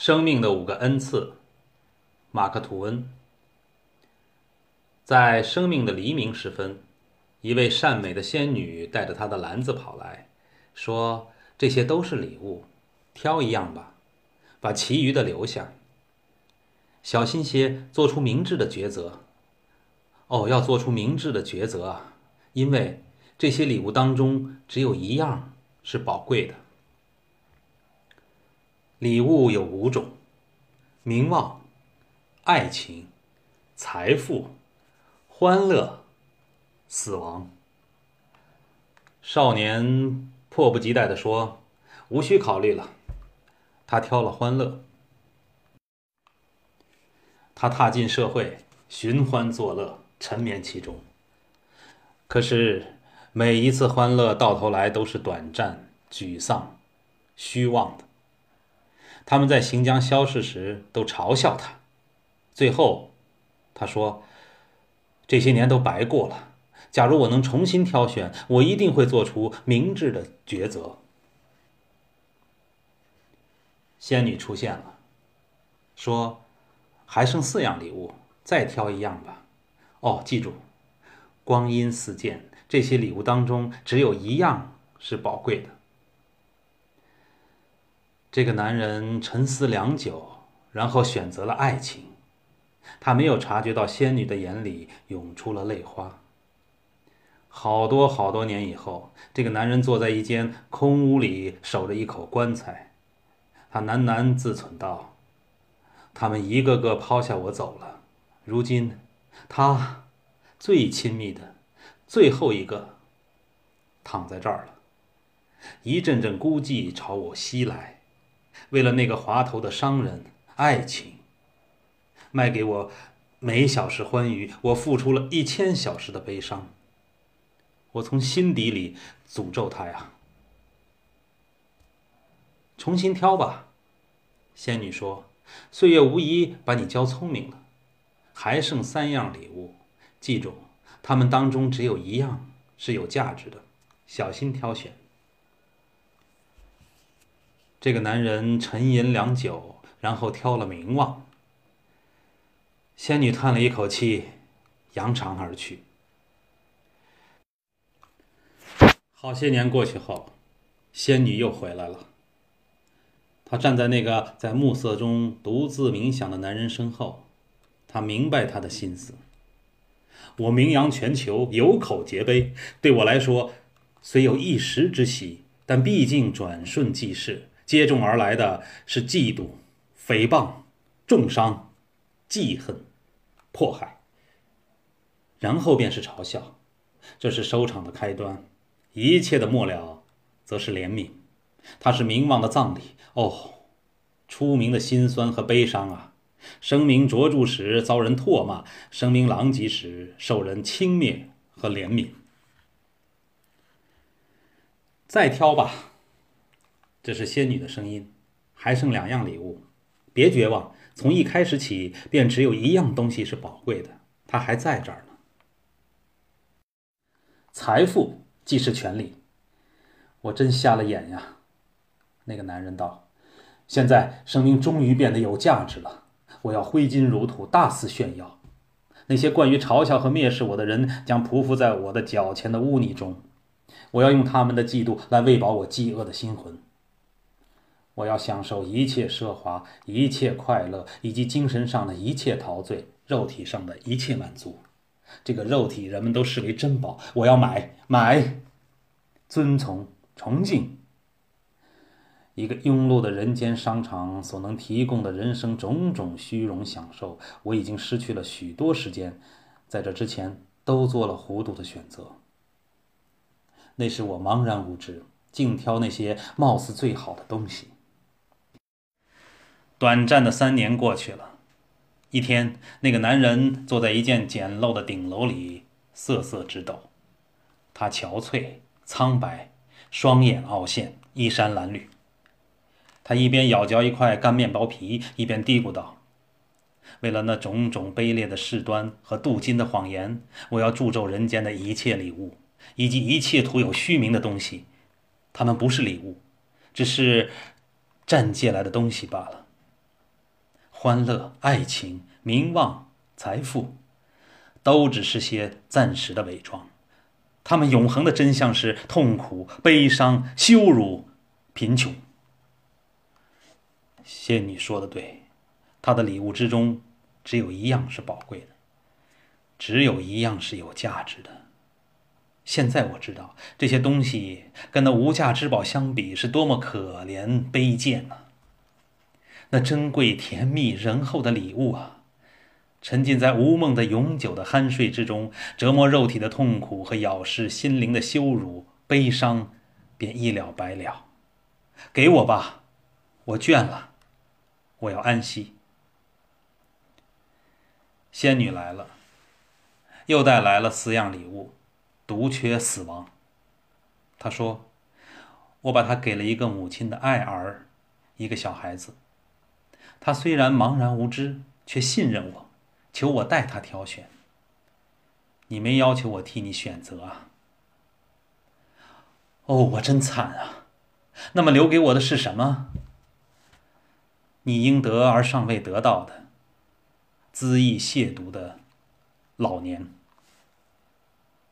生命的五个恩赐，马克·吐温。在生命的黎明时分，一位善美的仙女带着她的篮子跑来，说：“这些都是礼物，挑一样吧，把其余的留下。小心些，做出明智的抉择。哦，要做出明智的抉择啊，因为这些礼物当中只有一样是宝贵的。”礼物有五种：名望、爱情、财富、欢乐、死亡。少年迫不及待地说：“无需考虑了。”他挑了欢乐。他踏进社会，寻欢作乐，沉湎其中。可是，每一次欢乐到头来都是短暂、沮丧、虚妄的。他们在行将消逝时都嘲笑他，最后，他说：“这些年都白过了。假如我能重新挑选，我一定会做出明智的抉择。”仙女出现了，说：“还剩四样礼物，再挑一样吧。哦，记住，光阴似箭，这些礼物当中只有一样是宝贵的。”这个男人沉思良久，然后选择了爱情。他没有察觉到仙女的眼里涌出了泪花。好多好多年以后，这个男人坐在一间空屋里，守着一口棺材。他喃喃自忖道：“他们一个个抛下我走了，如今，他最亲密的最后一个躺在这儿了。一阵阵孤寂朝我袭来。”为了那个滑头的商人，爱情，卖给我每小时欢愉，我付出了一千小时的悲伤。我从心底里诅咒他呀！重新挑吧，仙女说：“岁月无疑把你教聪明了。还剩三样礼物，记住，他们当中只有一样是有价值的，小心挑选。”这个男人沉吟良久，然后挑了名望。仙女叹了一口气，扬长而去。好些年过去后，仙女又回来了。她站在那个在暮色中独自冥想的男人身后，她明白他的心思。我名扬全球，有口皆碑，对我来说，虽有一时之喜，但毕竟转瞬即逝。接踵而来的是嫉妒、诽谤、重伤、记恨、迫害，然后便是嘲笑。这是收场的开端，一切的末了，则是怜悯。它是名望的葬礼。哦，出名的辛酸和悲伤啊！声名卓著时遭人唾骂，声名狼藉时受人轻蔑和怜悯。再挑吧。这是仙女的声音，还剩两样礼物，别绝望。从一开始起，便只有一样东西是宝贵的，它还在这儿呢。财富即是权力。我真瞎了眼呀！那个男人道：“现在生命终于变得有价值了，我要挥金如土，大肆炫耀。那些惯于嘲笑和蔑视我的人，将匍匐在我的脚前的污泥中。我要用他们的嫉妒来喂饱我饥饿的心魂。”我要享受一切奢华、一切快乐，以及精神上的一切陶醉，肉体上的一切满足。这个肉体人们都视为珍宝，我要买买，遵从、崇敬。一个庸碌的人间商场所能提供的人生种种虚荣享受，我已经失去了许多时间，在这之前都做了糊涂的选择。那时我茫然无知，尽挑那些貌似最好的东西。短暂的三年过去了，一天，那个男人坐在一间简陋的顶楼里，瑟瑟直抖。他憔悴、苍白，双眼凹陷，衣衫褴褛。他一边咬嚼一块干面包皮，一边嘀咕道：“为了那种种卑劣的事端和镀金的谎言，我要诅咒人间的一切礼物，以及一切徒有虚名的东西。他们不是礼物，只是暂借来的东西罢了。”欢乐、爱情、名望、财富，都只是些暂时的伪装。他们永恒的真相是痛苦、悲伤、羞辱、贫穷。仙女说的对，她的礼物之中只有一样是宝贵的，只有一样是有价值的。现在我知道这些东西跟那无价之宝相比是多么可怜卑贱呐！那珍贵、甜蜜、仁厚的礼物啊！沉浸在无梦的永久的酣睡之中，折磨肉体的痛苦和咬噬心灵的羞辱、悲伤，便一了百了。给我吧，我倦了，我要安息。仙女来了，又带来了四样礼物，独缺死亡。她说：“我把它给了一个母亲的爱儿，一个小孩子。他虽然茫然无知，却信任我。”求我代他挑选。你没要求我替你选择啊？哦，我真惨啊！那么留给我的是什么？你应得而尚未得到的，恣意亵渎的老年。